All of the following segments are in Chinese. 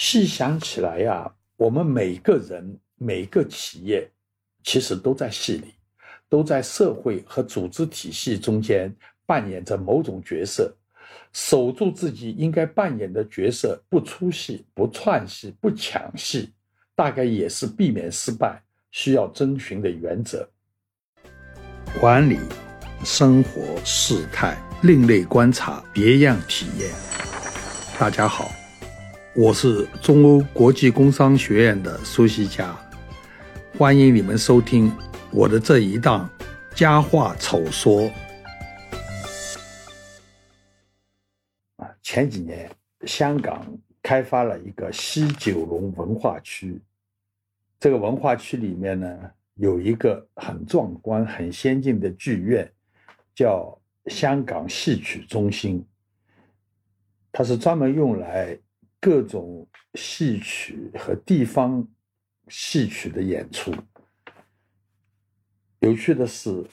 细想起来呀，我们每个人、每个企业，其实都在戏里，都在社会和组织体系中间扮演着某种角色。守住自己应该扮演的角色，不出戏、不串戏、不抢戏，大概也是避免失败需要遵循的原则。管理、生活、事态、另类观察、别样体验。大家好，我是中欧国际工商学院的苏西佳，欢迎你们收听我的这一档《佳话丑说》。啊前几年，香港开发了一个西九龙文化区。这个文化区里面呢，有一个很壮观、很先进的剧院，叫香港戏曲中心。它是专门用来各种戏曲和地方戏曲的演出。有趣的是，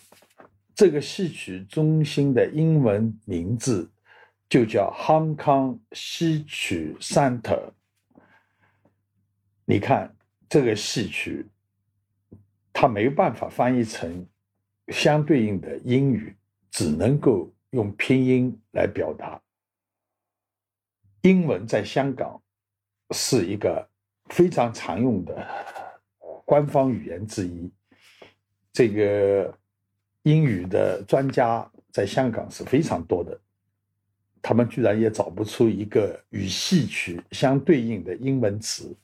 这个戏曲中心的英文名字。就叫 Hong Kong 戏曲 Center。你看这个戏曲，它没办法翻译成相对应的英语，只能够用拼音来表达。英文在香港是一个非常常用的官方语言之一。这个英语的专家在香港是非常多的。他们居然也找不出一个与戏曲相对应的英文词。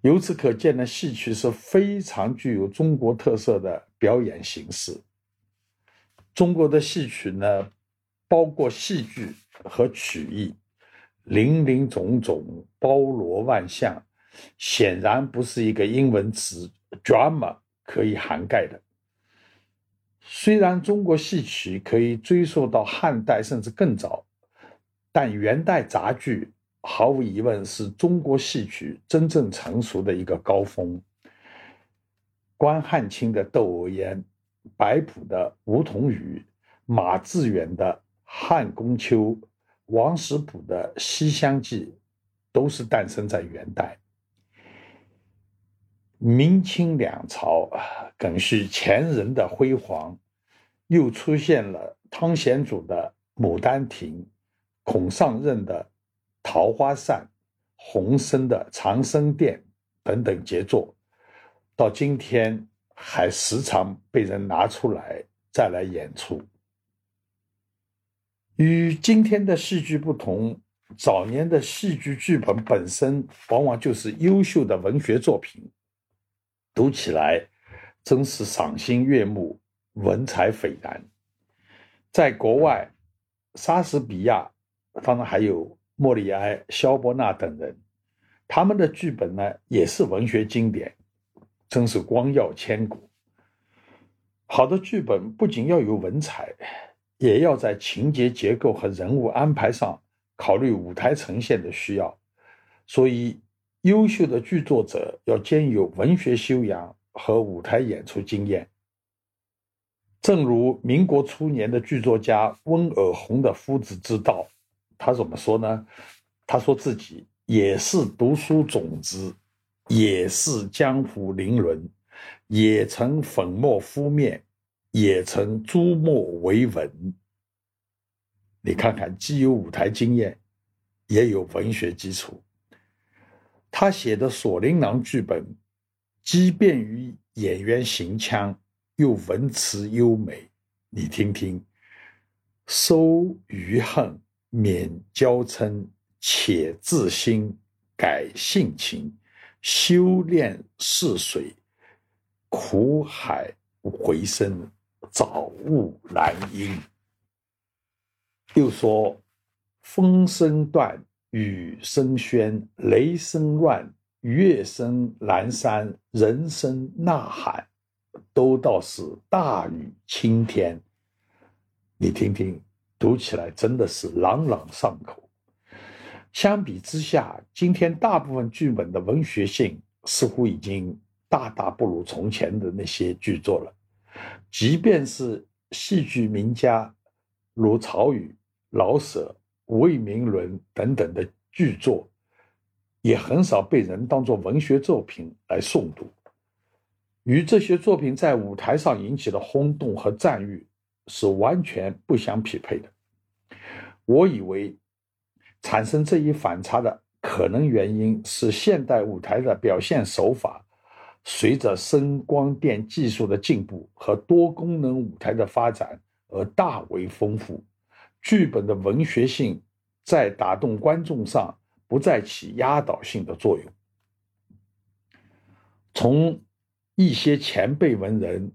由此可见呢，戏曲是非常具有中国特色的表演形式。中国的戏曲呢，包括戏剧和曲艺，林林总总，包罗万象，显然不是一个英文词 “drama” 可以涵盖的。虽然中国戏曲可以追溯到汉代甚至更早，但元代杂剧毫无疑问是中国戏曲真正成熟的一个高峰。关汉卿的《窦娥冤》，白朴的《梧桐雨》，马致远的《汉宫秋》，王实甫的《西厢记》，都是诞生在元代。明清两朝更是前人的辉煌，又出现了汤显祖的《牡丹亭》，孔尚任的《桃花扇》，洪升的《长生殿》等等杰作，到今天还时常被人拿出来再来演出。与今天的戏剧不同，早年的戏剧剧本本身往往就是优秀的文学作品。读起来真是赏心悦目，文采斐然。在国外，莎士比亚，当然还有莫里埃、萧伯纳等人，他们的剧本呢也是文学经典，真是光耀千古。好的剧本不仅要有文采，也要在情节结构和人物安排上考虑舞台呈现的需要，所以。优秀的剧作者要兼有文学修养和舞台演出经验。正如民国初年的剧作家温尔洪的夫子之道，他怎么说呢？他说自己也是读书种子，也是江湖伶伦，也曾粉墨敷面，也曾朱墨为文。你看看，既有舞台经验，也有文学基础。他写的《锁麟囊》剧本，既便于演员行腔，又文辞优美。你听听：收余恨，免娇嗔，且自新，改性情，修炼似水，苦海回声，早悟兰因。又说风声断。雨声喧，雷声乱，月声阑珊，人声呐喊，都道是大雨倾天。你听听，读起来真的是朗朗上口。相比之下，今天大部分剧本的文学性似乎已经大大不如从前的那些剧作了。即便是戏剧名家如曹禺、老舍。魏明伦等等的剧作，也很少被人当作文学作品来诵读，与这些作品在舞台上引起的轰动和赞誉是完全不相匹配的。我以为，产生这一反差的可能原因是现代舞台的表现手法。随着声光电技术的进步和多功能舞台的发展而大为丰富，剧本的文学性在打动观众上不再起压倒性的作用。从一些前辈文人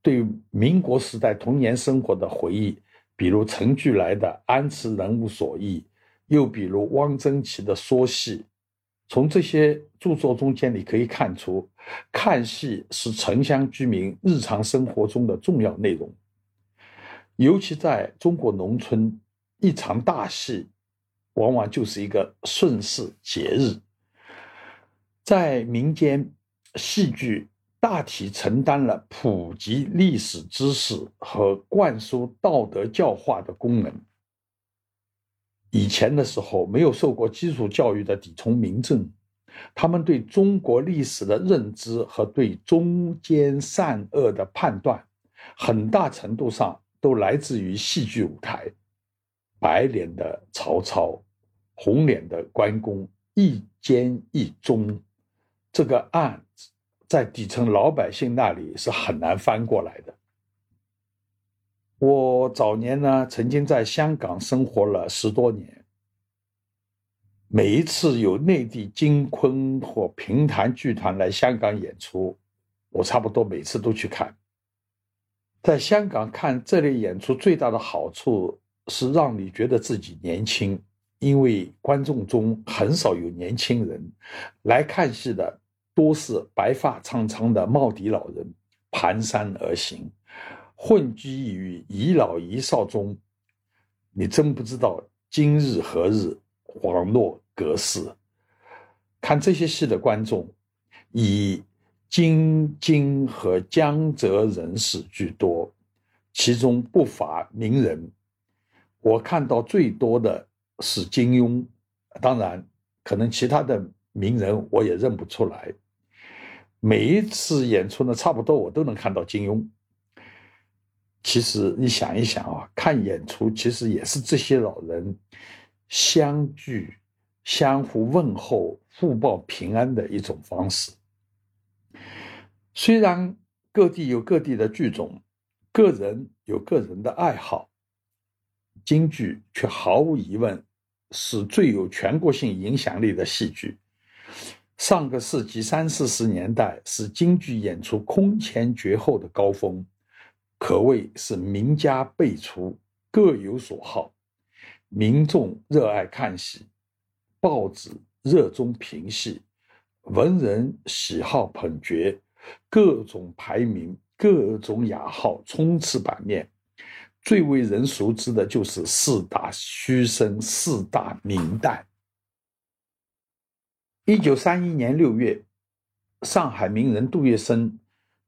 对民国时代童年生活的回忆，比如陈巨来的《安慈人物所忆》，又比如汪曾祺的《说戏》。从这些著作中间，你可以看出，看戏是城乡居民日常生活中的重要内容。尤其在中国农村，一场大戏往往就是一个顺势节日。在民间，戏剧大体承担了普及历史知识和灌输道德教化的功能。以前的时候，没有受过基础教育的底层民众，他们对中国历史的认知和对忠奸善恶的判断，很大程度上都来自于戏剧舞台。白脸的曹操，红脸的关公，一奸一忠，这个案子在底层老百姓那里是很难翻过来的。我早年呢，曾经在香港生活了十多年。每一次有内地京昆或评弹剧团来香港演出，我差不多每次都去看。在香港看这类演出，最大的好处是让你觉得自己年轻，因为观众中很少有年轻人，来看戏的多是白发苍苍的耄耋老人，蹒跚而行。混迹于遗老遗少中，你真不知道今日何日，恍若隔世。看这些戏的观众，以京津和江浙人士居多，其中不乏名人。我看到最多的是金庸，当然，可能其他的名人我也认不出来。每一次演出呢，差不多我都能看到金庸。其实你想一想啊，看演出其实也是这些老人相聚、相互问候、互报平安的一种方式。虽然各地有各地的剧种，个人有个人的爱好，京剧却毫无疑问是最有全国性影响力的戏剧。上个世纪三四十年代是京剧演出空前绝后的高峰。可谓是名家辈出，各有所好。民众热爱看戏，报纸热衷评戏，文人喜好捧角，各种排名、各种雅号充斥版面。最为人熟知的就是四大须生、四大名旦。一九三一年六月，上海名人杜月笙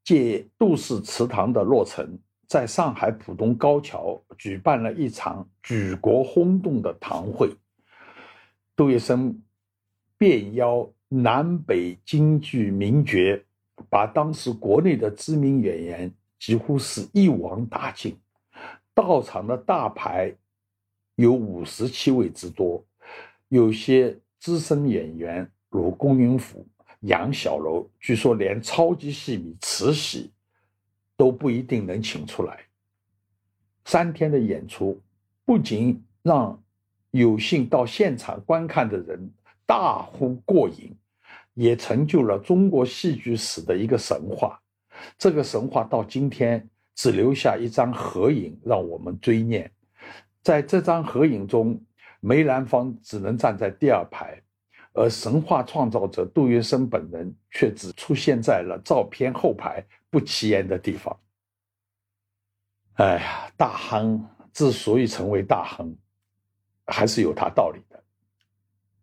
借杜氏祠堂的落成。在上海浦东高桥举办了一场举国轰动的堂会，杜月笙便邀南北京剧名角，把当时国内的知名演员几乎是一网打尽。到场的大牌有五十七位之多，有些资深演员如龚云甫、杨小楼，据说连超级戏迷慈禧。都不一定能请出来。三天的演出，不仅让有幸到现场观看的人大呼过瘾，也成就了中国戏剧史的一个神话。这个神话到今天只留下一张合影让我们追念。在这张合影中，梅兰芳只能站在第二排，而神话创造者杜月笙本人却只出现在了照片后排。不起眼的地方。哎呀，大亨之所以成为大亨，还是有他道理的。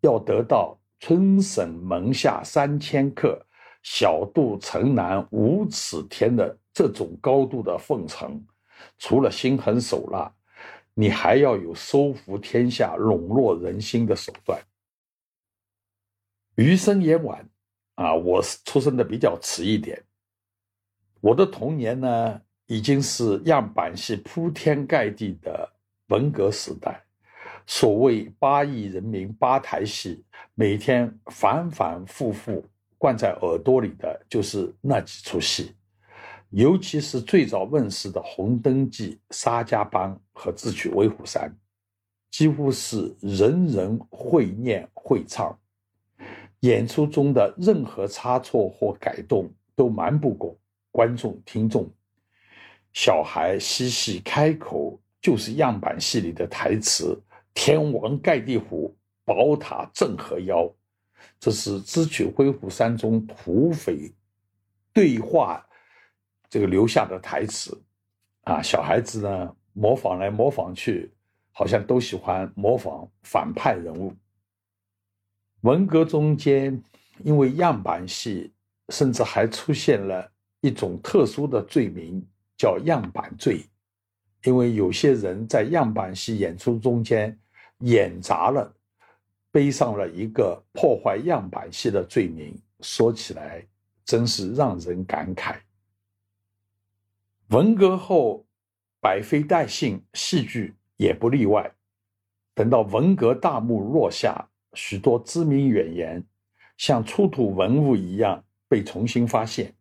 要得到春省门下三千客，小肚城南五尺天的这种高度的奉承，除了心狠手辣，你还要有收服天下、笼络人心的手段。余生也晚啊，我出生的比较迟一点。我的童年呢，已经是样板戏铺天盖地的文革时代。所谓八亿人民八台戏，每天反反复复灌在耳朵里的就是那几出戏，尤其是最早问世的《红灯记》《沙家浜》和《智取威虎山》，几乎是人人会念会唱。演出中的任何差错或改动都瞒不过观众听众。小孩嬉戏开口就是样板戏里的台词。天王盖地虎，宝塔镇河妖，这是《智取威虎山》中土匪对话这个留下的台词啊。小孩子呢，模仿来模仿去，好像都喜欢模仿反派人物。文革中间，因为样板戏，甚至还出现了一种特殊的罪名，叫样板罪，因为有些人在样板戏演出中间。演砸了，背上了一个破坏样板戏的罪名，说起来真是让人感慨。文革后，百废待兴，戏剧也不例外。等到文革大幕落下，许多知名演员像出土文物一样被重新发现，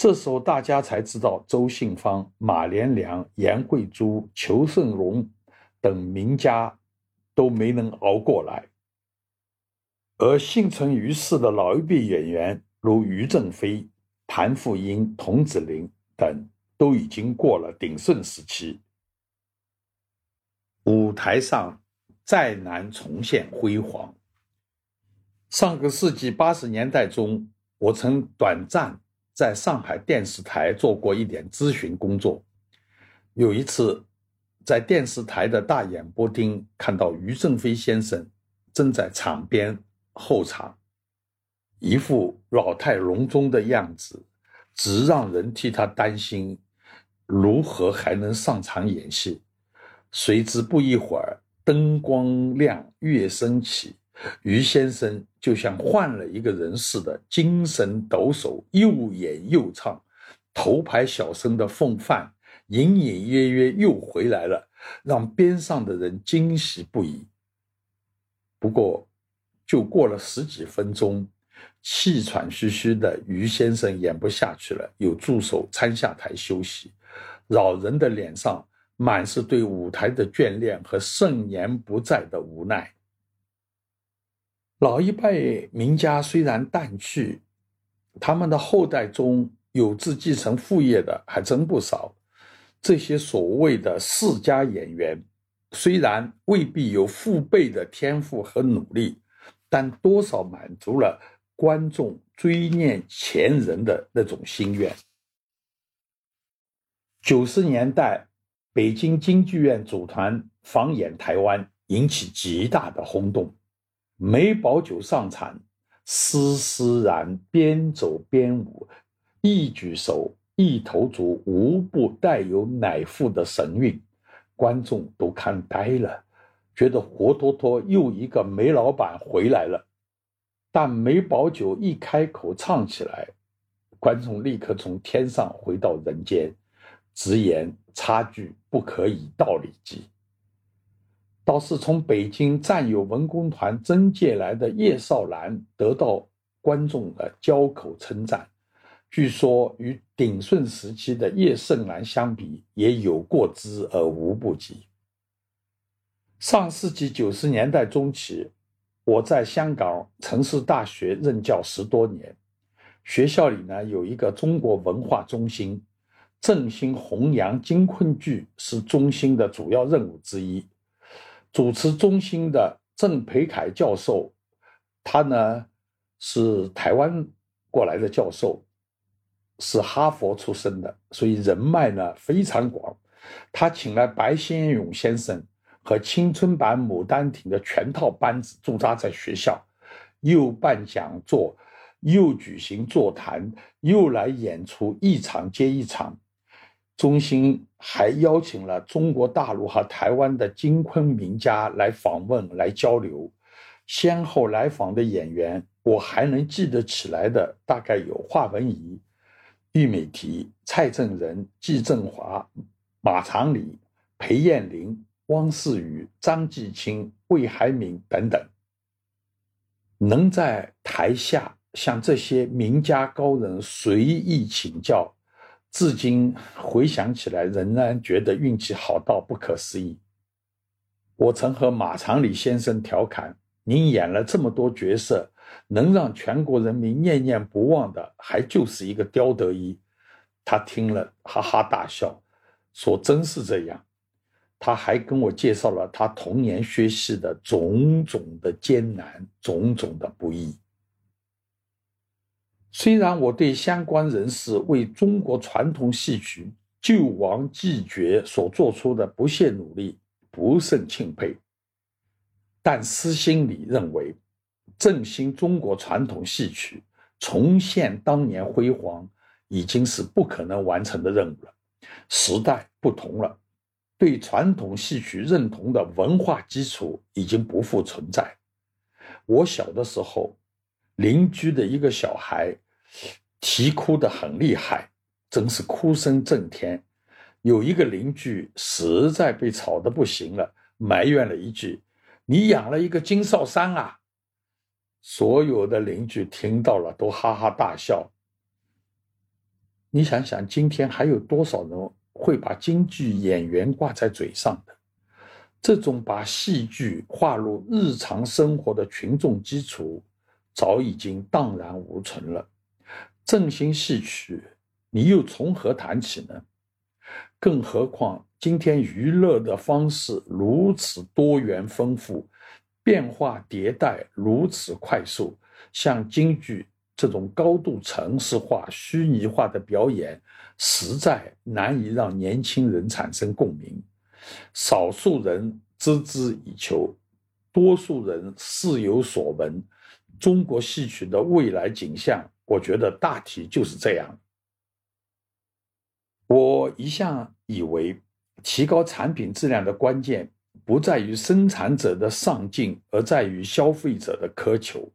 这时候大家才知道周信芳、马连良、严慧珠、裘盛戎等名家。都没能熬过来，而幸存于世的老一辈演员，如于正飞、谭富英、童子霖等，都已经过了鼎盛时期。舞台上再难重现辉煌。上个世纪八十年代中，我曾短暂在上海电视台做过一点咨询工作，有一次。在电视台的大演播厅看到于正飞先生正在场边候场，一副老态龙钟的样子，直让人替他担心，如何还能上场演戏？谁知不一会儿，灯光亮，乐声起，于先生就像换了一个人似的，精神抖擞，又演又唱，头牌小生的风范。隐隐约约又回来了，让边上的人惊喜不已。不过，就过了十几分钟，气喘吁吁的于先生演不下去了，有助手参下台休息。老人的脸上满是对舞台的眷恋和盛年不在的无奈。老一辈名家虽然淡去，他们的后代中有志继承父业的还真不少。这些所谓的世家演员，虽然未必有父辈的天赋和努力，但多少满足了观众追念前人的那种心愿。九十年代，北京京剧院组团访演台湾，引起极大的轰动。梅葆玖上场，丝丝然，边走边舞，一举手。一头足无不带有乃父的神韵，观众都看呆了，觉得活脱脱又一个梅老板回来了。但梅葆玖一开口唱起来，观众立刻从天上回到人间，直言差距不可以道理计。倒是从北京战友文工团征借来的叶少兰得到观众的交口称赞。据说与鼎盛时期的叶盛兰相比，也有过之而无不及。上世纪九十年代中期，我在香港城市大学任教十多年，学校里呢有一个中国文化中心，振兴弘扬京昆剧是中心的主要任务之一。主持中心的郑培凯教授，他呢是台湾过来的教授。是哈佛出身的，所以人脉呢非常广。他请来白先勇先生和青春版《牡丹亭》的全套班子驻扎在学校，又办讲座，又举行座谈，又来演出，一场接一场。中心还邀请了中国大陆和台湾的金昆名家来访问、来交流。先后来访的演员我还能记得起来的大概有华文怡、郁美缇、蔡正仁、季振华、马长礼、裴艳玲、汪世宇、张继清、魏海敏等等。能在台下向这些名家高人随意请教，至今回想起来，仍然觉得运气好到不可思议。我曾和马长礼先生调侃：“您演了这么多角色，能让全国人民念念不忘的，还就是一个刁德一。”他听了哈哈大笑，说：“真是这样。”他还跟我介绍了他童年学习的种种的艰难，种种的不易。虽然我对相关人士为中国传统戏曲救亡继绝所做出的不懈努力不胜钦佩，但私心里认为，振兴中国传统戏曲、重现当年辉煌，已经是不可能完成的任务了。时代不同了。对传统戏曲认同的文化基础已经不复存在。我小的时候，邻居的一个小孩啼哭得很厉害，真是哭声震天。有一个邻居实在被吵得不行了，埋怨了一句：“你养了一个金少山啊！”所有的邻居听到了都哈哈大笑。你想想，今天还有多少人？会把京剧演员挂在嘴上的，这种把戏剧划入日常生活的群众基础，早已经荡然无存了。振兴戏曲，你又从何谈起呢？更何况今天娱乐的方式如此多元丰富，变化迭代如此快速，像京剧这种高度程式化、虚拟化的表演。实在难以让年轻人产生共鸣，少数人孜孜以求，多数人似有所闻。中国戏曲的未来景象，我觉得大体就是这样。我一向以为，提高产品质量的关键不在于生产者的上进，而在于消费者的苛求。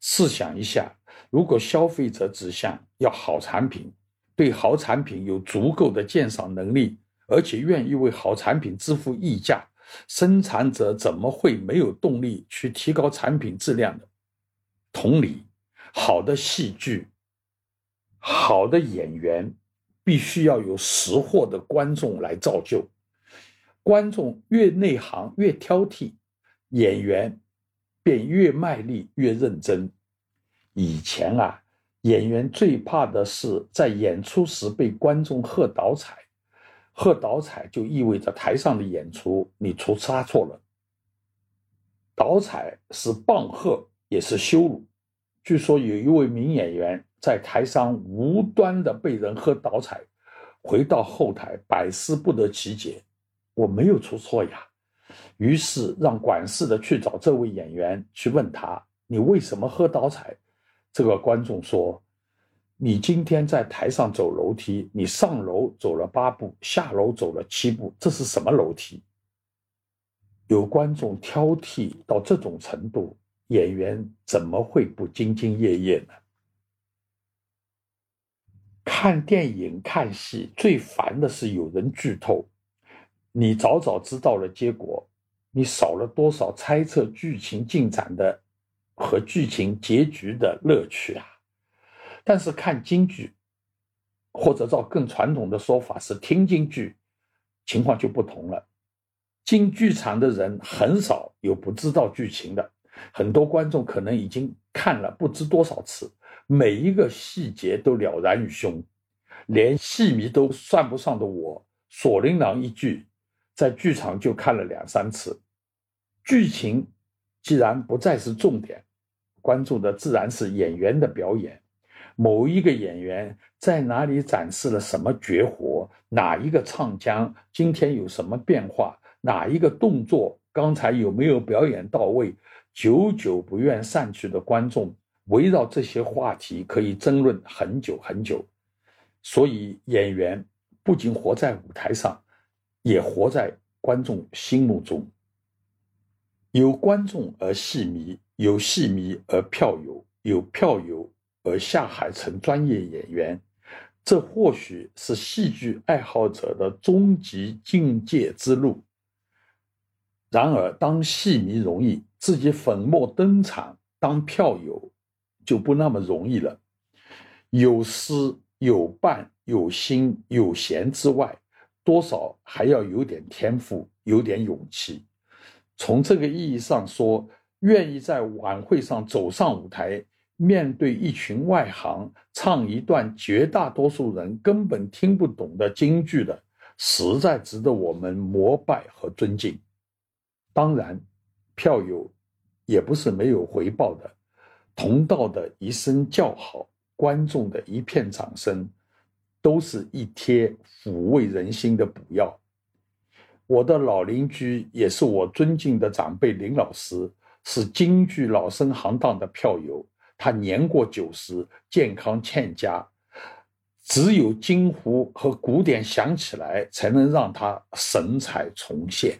试想一下，如果消费者只想要好产品，对好产品有足够的鉴赏能力，而且愿意为好产品支付溢价，生产者怎么会没有动力去提高产品质量呢？同理，好的戏剧、好的演员，必须要有识货的观众来造就。观众越内行、越挑剔，演员便越卖力、越认真。以前啊。演员最怕的是在演出时被观众喝倒彩，喝倒彩就意味着台上的演出你出差错了。倒彩是棒喝，也是羞辱。据说有一位名演员在台上无端的被人喝倒彩，回到后台百思不得其解。我没有出错呀，于是让管事的去找这位演员去问他：“你为什么喝倒彩？”这个观众说：“你今天在台上走楼梯，你上楼走了八步，下楼走了七步，这是什么楼梯？”有观众挑剔到这种程度，演员怎么会不兢兢业业呢？看电影、看戏最烦的是有人剧透，你早早知道了结果，你少了多少猜测剧情进展的？和剧情结局的乐趣啊！但是看京剧，或者照更传统的说法是听京剧，情况就不同了。进剧场的人很少有不知道剧情的，很多观众可能已经看了不知多少次，每一个细节都了然于胸。连戏迷都算不上的我，锁麟囊一句，在剧场就看了两三次。剧情既然不再是重点。关注的自然是演员的表演，某一个演员在哪里展示了什么绝活，哪一个唱腔今天有什么变化，哪一个动作刚才有没有表演到位，久久不愿散去的观众围绕这些话题可以争论很久很久。所以演员不仅活在舞台上，也活在观众心目中。有观众而戏迷。有戏迷而票友，有票友而下海成专业演员，这或许是戏剧爱好者的终极境界之路。然而，当戏迷容易，自己粉墨登场当票友就不那么容易了。有诗、有伴、有心、有闲之外，多少还要有点天赋，有点勇气。从这个意义上说，愿意在晚会上走上舞台，面对一群外行，唱一段绝大多数人根本听不懂的京剧的，实在值得我们膜拜和尊敬。当然，票友也不是没有回报的，同道的一声叫好，观众的一片掌声，都是一贴抚慰人心的补药。我的老邻居也是我尊敬的长辈林老师，是京剧老生行当的票友，他年过九十，健康欠佳，只有京胡和古典响起来，才能让他神采重现。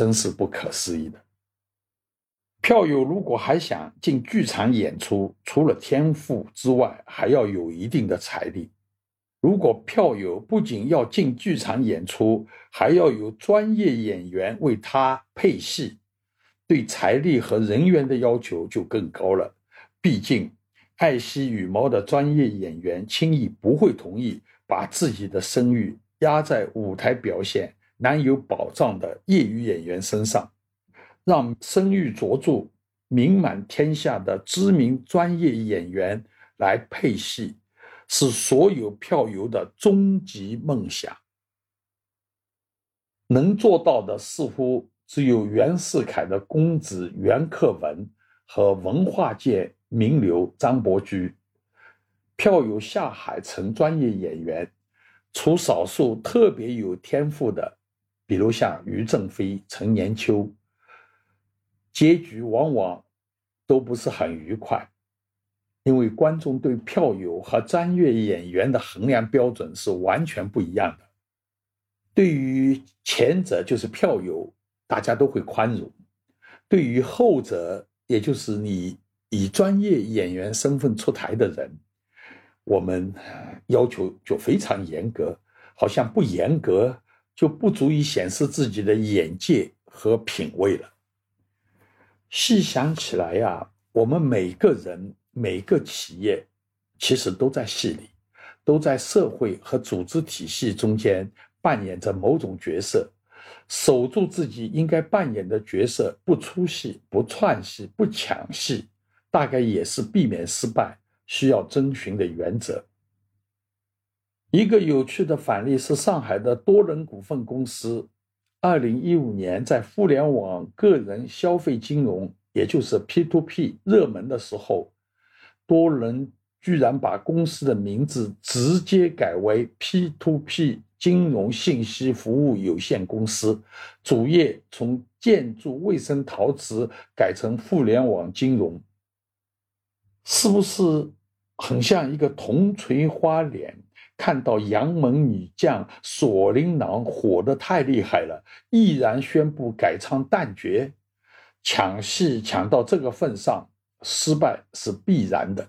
真是不可思议的。票友如果还想进剧场演出，除了天赋之外，还要有一定的财力。如果票友不仅要进剧场演出，还要有专业演员为他配戏，对财力和人员的要求就更高了。毕竟，爱惜羽毛的专业演员轻易不会同意把自己的声誉压在舞台表现。难有保障的业余演员身上，让声誉卓著、名满天下的知名专业演员来配戏，是所有票友的终极梦想。能做到的，似乎只有袁世凯的公子袁克文和文化界名流张伯驹。票友下海成专业演员，除少数特别有天赋的。比如像于正飞、陈年秋，结局往往都不是很愉快，因为观众对票友和专业演员的衡量标准是完全不一样的。对于前者就是票友，大家都会宽容；对于后者，也就是你以专业演员身份出台的人，我们要求就非常严格，好像不严格。就不足以显示自己的眼界和品味了。细想起来呀，我们每个人、每个企业，其实都在戏里，都在社会和组织体系中间扮演着某种角色。守住自己应该扮演的角色，不出戏、不串戏、不抢戏，大概也是避免失败需要遵循的原则。一个有趣的反例是上海的多人股份公司，二零一五年在互联网个人消费金融，也就是 P to P 热门的时候，多人居然把公司的名字直接改为 P to P 金融信息服务有限公司，主业从建筑、卫生、陶瓷改成互联网金融，是不是很像一个铜锤花脸？看到杨门女将锁麟囊火得太厉害了，毅然宣布改唱旦角，抢戏抢到这个份上，失败是必然的。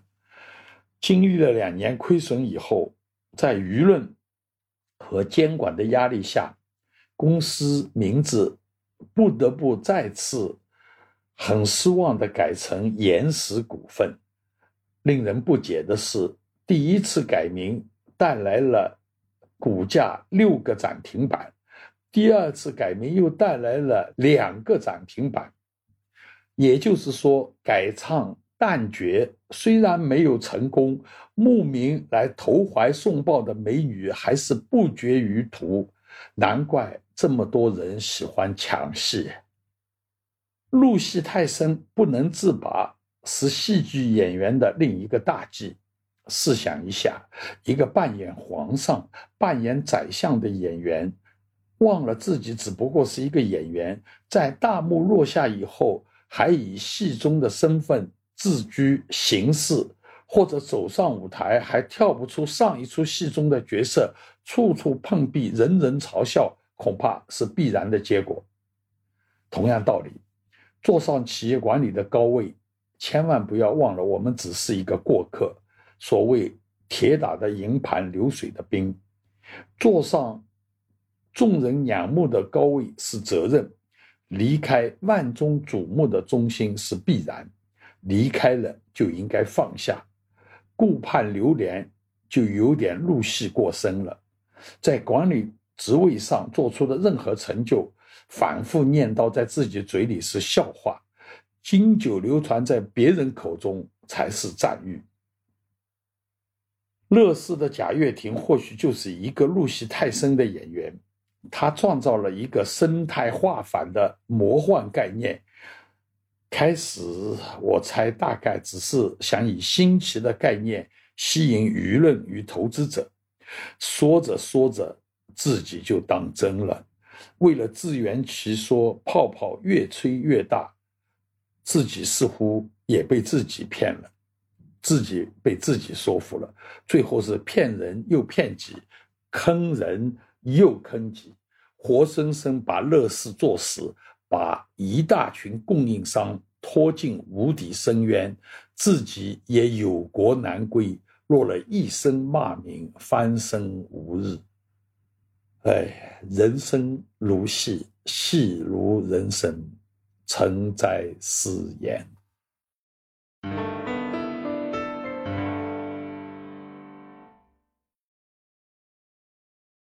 经历了两年亏损以后，在舆论和监管的压力下，公司名字不得不再次很失望的改成岩石股份。令人不解的是，第一次改名。带来了股价六个涨停板，第二次改名又带来了两个涨停板，也就是说，改唱旦角虽然没有成功，慕名来投怀送抱的美女还是不绝于途，难怪这么多人喜欢抢戏。入戏太深不能自拔，是戏剧演员的另一个大忌。试想一下，一个扮演皇上、扮演宰相的演员，忘了自己只不过是一个演员，在大幕落下以后，还以戏中的身份自居行事，或者走上舞台还跳不出上一出戏中的角色，处处碰壁，人人嘲笑，恐怕是必然的结果。同样道理，坐上企业管理的高位。千万不要忘了，我们只是一个过客。所谓铁打的营盘流水的兵，坐上众人仰慕的高位是责任，离开万众瞩目的中心是必然。离开了就应该放下，顾盼流连就有点入戏过深了。在管理职位上做出的任何成就，反复念叨在自己嘴里是笑话，经久流传在别人口中才是赞誉。乐视的贾跃亭或许就是一个入戏太深的演员，他创造了一个生态化反的魔幻概念。开始，我猜大概只是想以新奇的概念吸引舆论与投资者。说着说着，自己就当真了。为了自圆其说，泡泡越吹越大，自己似乎也被自己骗了，自己被自己说服了。最后是骗人又骗己，坑人又坑己，活生生把乐视做死。把一大群供应商拖进无底深渊，自己也有国难归，落了一身骂名，翻身无日。哎，人生如戏，戏如人生，诚哉斯言。